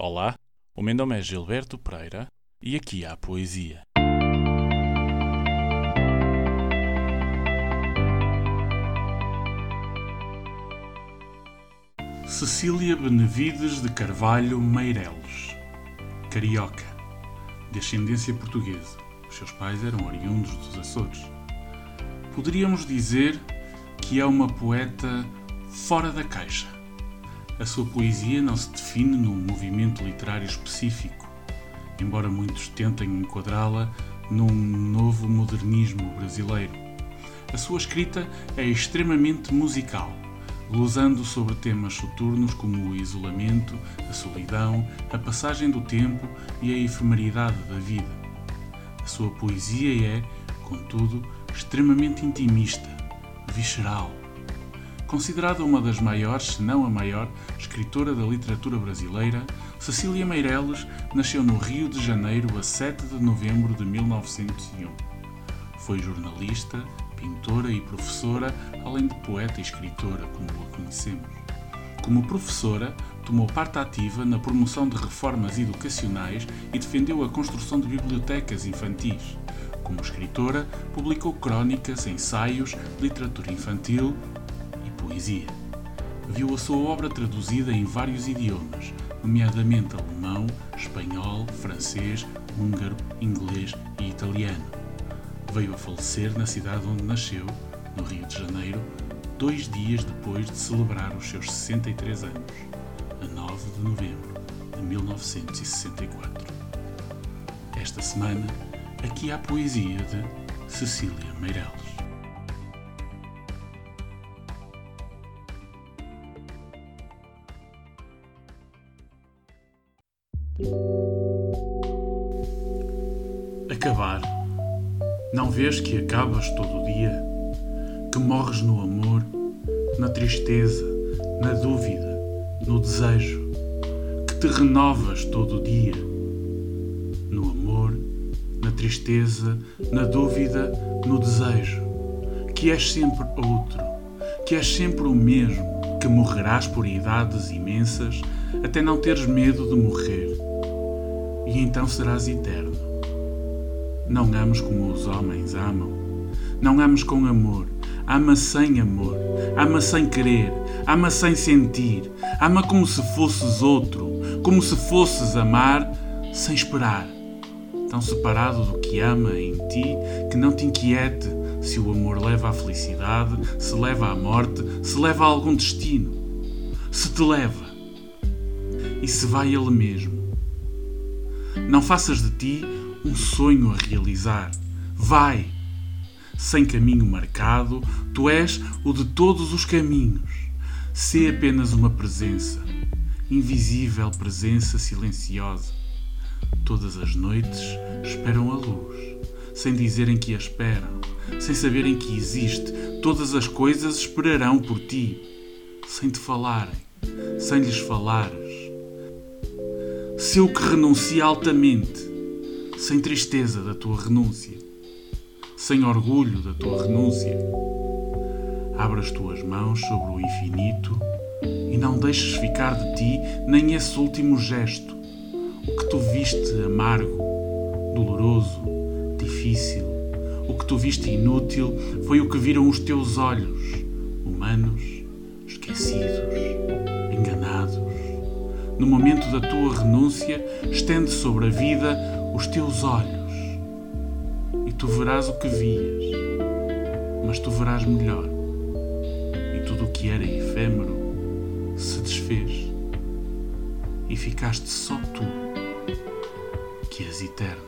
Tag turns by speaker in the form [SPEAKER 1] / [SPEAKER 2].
[SPEAKER 1] Olá, o meu nome é Gilberto Pereira e aqui há poesia. Cecília Benevides de Carvalho Meireles, carioca, de ascendência portuguesa. Os seus pais eram oriundos dos Açores. Poderíamos dizer que é uma poeta fora da caixa. A sua poesia não se define num movimento literário específico, embora muitos tentem enquadrá-la num novo modernismo brasileiro. A sua escrita é extremamente musical glosando sobre temas soturnos como o isolamento, a solidão, a passagem do tempo e a efemeridade da vida. A sua poesia é, contudo, extremamente intimista, visceral. Considerada uma das maiores, se não a maior, escritora da literatura brasileira, Cecília Meireles nasceu no Rio de Janeiro a 7 de novembro de 1901. Foi jornalista, pintora e professora, além de poeta e escritora, como a conhecemos. Como professora, tomou parte ativa na promoção de reformas educacionais e defendeu a construção de bibliotecas infantis. Como escritora, publicou crónicas, ensaios, literatura infantil poesia. Viu a sua obra traduzida em vários idiomas, nomeadamente alemão, espanhol, francês, húngaro, inglês e italiano veio a falecer na cidade onde nasceu, no Rio de Janeiro, dois dias depois de celebrar os seus 63 anos, a 9 de novembro de 1964. Esta semana, aqui há a poesia de Cecília Meireles. Acabar não vês que acabas todo o dia? Que morres no amor, na tristeza, na dúvida, no desejo? Que te renovas todo o dia? No amor, na tristeza, na dúvida, no desejo? Que és sempre outro, que és sempre o mesmo, que morrerás por idades imensas até não teres medo de morrer. E então serás eterno não ames como os homens amam. Não ames com amor. Ama sem amor. Ama sem querer. Ama sem sentir. Ama como se fosses outro. Como se fosses amar sem esperar. Tão separado do que ama em ti que não te inquiete se o amor leva à felicidade, se leva à morte, se leva a algum destino. Se te leva. E se vai ele mesmo. Não faças de ti um sonho a realizar. Vai! Sem caminho marcado, tu és o de todos os caminhos. Sê apenas uma presença, invisível presença silenciosa. Todas as noites esperam a luz, sem dizerem que a esperam, sem saberem que existe. Todas as coisas esperarão por ti, sem te falarem, sem lhes falares. Seu que renuncia altamente, sem tristeza da tua renúncia, sem orgulho da tua renúncia. Abre as tuas mãos sobre o infinito e não deixes ficar de ti nem esse último gesto, o que tu viste amargo, doloroso, difícil, o que tu viste inútil foi o que viram os teus olhos, humanos, esquecidos, enganados. No momento da tua renúncia, estende sobre a vida os teus olhos e tu verás o que vias, mas tu verás melhor. E tudo o que era efêmero se desfez e ficaste só tu, que és eterno.